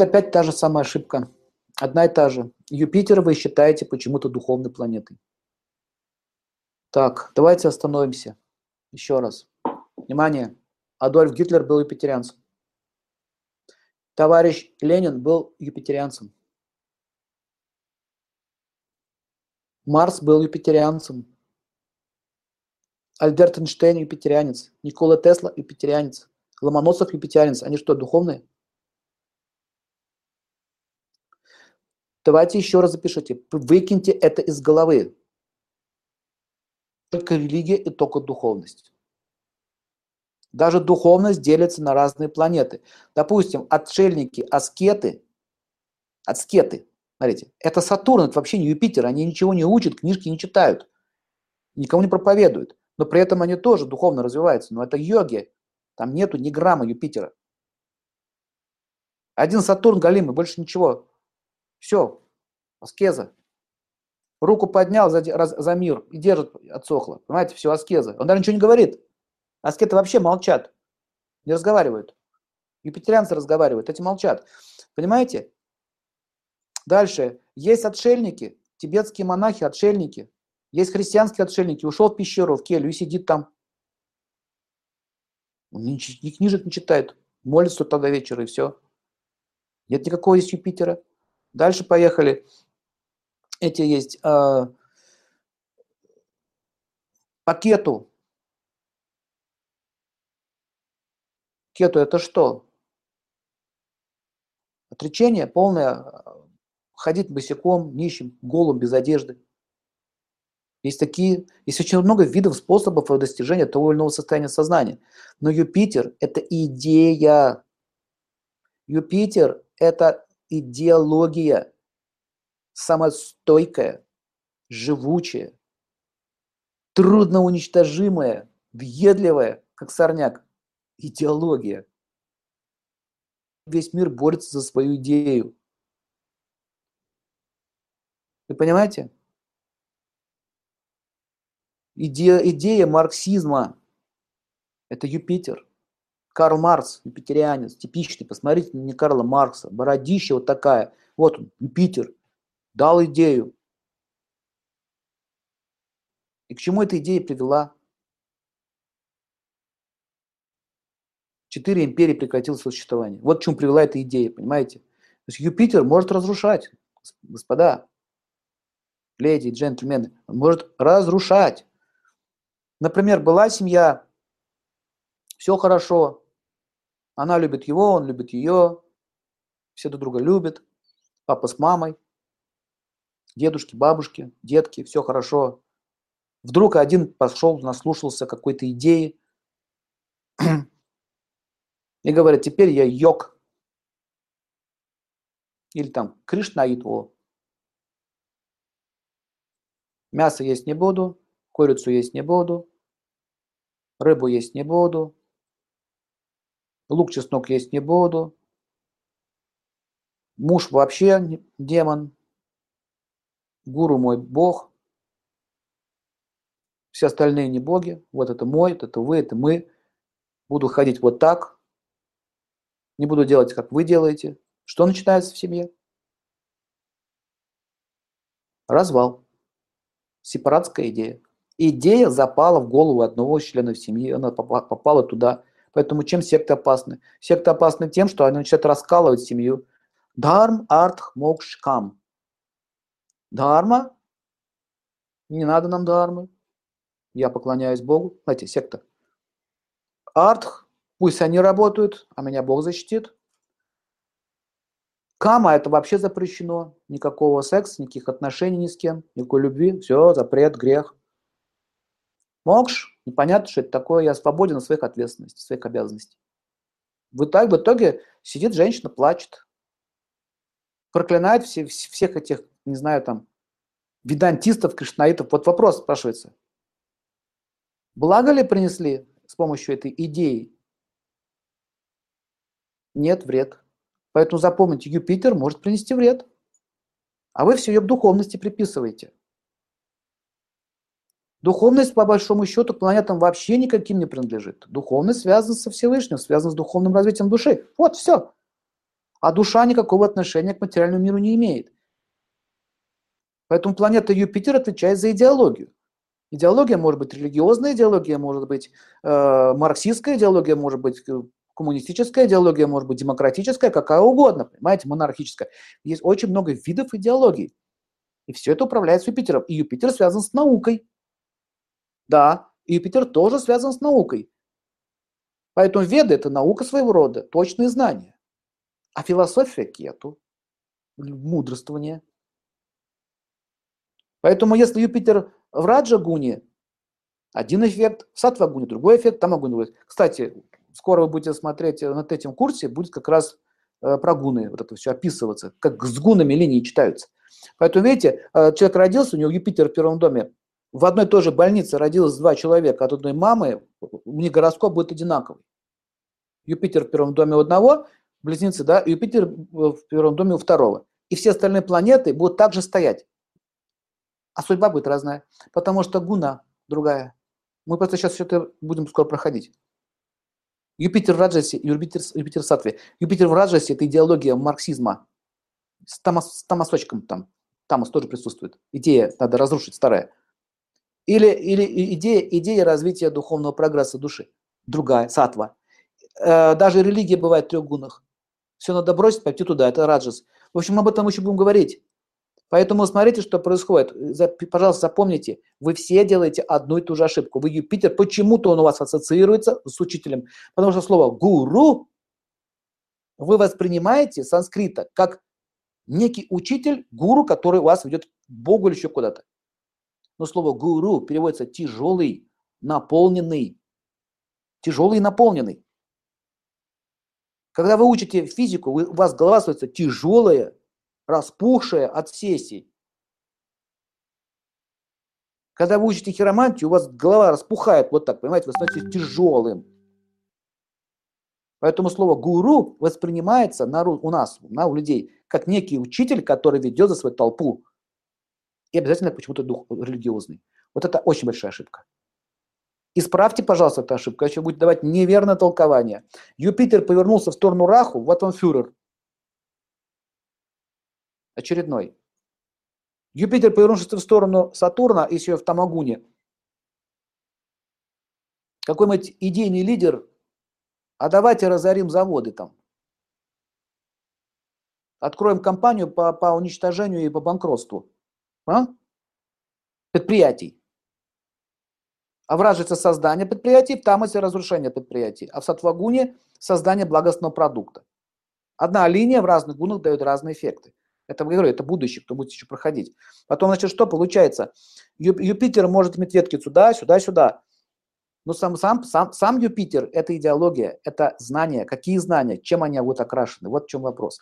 опять та же самая ошибка. Одна и та же. Юпитер вы считаете почему-то духовной планетой. Так, давайте остановимся. Еще раз. Внимание. Адольф Гитлер был юпитерианцем. Товарищ Ленин был юпитерианцем. Марс был юпитерианцем. Альберт Эйнштейн юпитерианец. Никола Тесла юпитерианец. Ломоносов юпитерианец. Они что, духовные? Давайте еще раз запишите. Выкиньте это из головы. Только религия и только духовность. Даже духовность делится на разные планеты. Допустим, отшельники, аскеты, аскеты, смотрите, это Сатурн, это вообще не Юпитер, они ничего не учат, книжки не читают, никому не проповедуют, но при этом они тоже духовно развиваются, но это йоги, там нету ни грамма Юпитера. Один Сатурн галимый, больше ничего. Все, аскеза. Руку поднял за, за мир и держит, отсохло. Понимаете, все, аскеза. Он даже ничего не говорит. Аскеты вообще молчат, не разговаривают. Юпитерианцы разговаривают, эти молчат. Понимаете? Дальше. Есть отшельники, тибетские монахи, отшельники. Есть христианские отшельники. Ушел в пещеру, в келью и сидит там. ни, ни книжек не читает. Молится тогда вечера и все. Нет никакого есть Юпитера. Дальше поехали. Эти есть э, пакету. Кету это что? Отречение полное, ходить босиком, нищим, голым, без одежды. Есть такие, есть очень много видов, способов достижения того или иного состояния сознания. Но Юпитер – это идея. Юпитер – это идеология самостойкая, живучая, трудно уничтожимая, въедливая, как сорняк, идеология. Весь мир борется за свою идею. Вы понимаете? Идея, идея марксизма – это Юпитер. Карл Маркс, юпитерианец, типичный. Посмотрите на Карла Маркса. Бородища вот такая. Вот он, Юпитер дал идею. И к чему эта идея привела? Четыре империи прекратило существование. Вот к чему привела эта идея, понимаете? То есть Юпитер может разрушать, господа, леди джентльмены, может разрушать. Например, была семья, все хорошо, она любит его, он любит ее, все друг друга любят, папа с мамой дедушки, бабушки, детки, все хорошо. Вдруг один пошел, наслушался какой-то идеи и говорит, теперь я йог. Или там Кришнаитво. Мясо есть не буду, курицу есть не буду, рыбу есть не буду, лук, чеснок есть не буду, муж вообще демон, гуру мой Бог, все остальные не боги, вот это мой, это вы, это мы. Буду ходить вот так, не буду делать, как вы делаете. Что начинается в семье? Развал. Сепаратская идея. Идея запала в голову одного из членов семьи, она попала туда. Поэтому чем секты опасны? Секты опасны тем, что они начинают раскалывать семью. Дарм, арт, мокш, кам. Дharma. Не надо нам дharмы. Я поклоняюсь Богу. Знаете, секта. Артх. Пусть они работают, а меня Бог защитит. Кама это вообще запрещено. Никакого секса, никаких отношений ни с кем, никакой любви. Все, запрет, грех. Мокш, непонятно, что это такое. Я свободен от своих ответственностей, своих обязанностей. В итоге, в итоге сидит женщина, плачет. Проклинает все, всех этих не знаю, там, ведантистов, кришнаитов. Вот вопрос спрашивается. Благо ли принесли с помощью этой идеи? Нет, вред. Поэтому запомните, Юпитер может принести вред. А вы все ее к духовности приписываете. Духовность, по большому счету, планетам вообще никаким не принадлежит. Духовность связана со Всевышним, связана с духовным развитием души. Вот, все. А душа никакого отношения к материальному миру не имеет. Поэтому планета Юпитер отвечает за идеологию. Идеология может быть религиозная идеология, может быть э, марксистская идеология, может быть э, коммунистическая идеология, может быть демократическая, какая угодно, понимаете, монархическая. Есть очень много видов идеологий. И все это управляется Юпитером. И Юпитер связан с наукой. Да, Юпитер тоже связан с наукой. Поэтому веды – это наука своего рода, точные знания. А философия – кету, мудрствование. Поэтому если Юпитер в Раджагуне, один эффект, в Сатвагуне другой эффект, там огонь будет. Кстати, скоро вы будете смотреть над этим курсе, будет как раз э, про гуны, вот это все описываться, как с гунами линии читаются. Поэтому, видите, э, человек родился, у него Юпитер в первом доме, в одной и той же больнице родилось два человека от одной мамы, у них гороскоп будет одинаковый. Юпитер в первом доме у одного, близнецы, да, Юпитер в первом доме у второго. И все остальные планеты будут также стоять. А судьба будет разная, потому что гуна другая. Мы просто сейчас все это будем скоро проходить. Юпитер в Раджасе, Юпитер, Юпитер в Сатве. Юпитер в Раджасе – это идеология марксизма с, тамос, с тамосочком там. Тамос тоже присутствует. Идея надо разрушить старая. Или, или идея, идея развития духовного прогресса души. Другая, сатва. Э, даже религия бывает в трех гунах. Все надо бросить, пойти туда, это раджас. В общем, об этом еще будем говорить. Поэтому смотрите, что происходит. Пожалуйста, запомните, вы все делаете одну и ту же ошибку. Вы Юпитер, почему-то он у вас ассоциируется с учителем, потому что слово «гуру» вы воспринимаете санскрита как некий учитель, гуру, который вас ведет к Богу или еще куда-то. Но слово «гуру» переводится «тяжелый», «наполненный». Тяжелый наполненный. Когда вы учите физику, у вас голова становится тяжелая, распухшая от сессий. Когда вы учите хиромантию, у вас голова распухает вот так, понимаете, вы становитесь тяжелым. Поэтому слово «гуру» воспринимается на, у нас, на, у людей, как некий учитель, который ведет за свою толпу. И обязательно почему-то дух религиозный. Вот это очень большая ошибка. Исправьте, пожалуйста, эту ошибку, если будете давать неверное толкование. Юпитер повернулся в сторону Раху, вот он фюрер очередной. Юпитер, повернувшись в сторону Сатурна, если в Тамагуне, какой-нибудь идейный лидер, а давайте разорим заводы там. Откроем компанию по, по уничтожению и по банкротству а? предприятий. А вражится создание предприятий, в Тамасе разрушение предприятий, а в Сатвагуне создание благостного продукта. Одна линия в разных гунах дает разные эффекты. Это, говорю, это будущее, кто будет еще проходить. Потом, значит, что получается? Юпитер может иметь ветки сюда, сюда, сюда. Но сам, сам, сам, сам Юпитер – это идеология, это знания. Какие знания? Чем они будут окрашены? Вот в чем вопрос.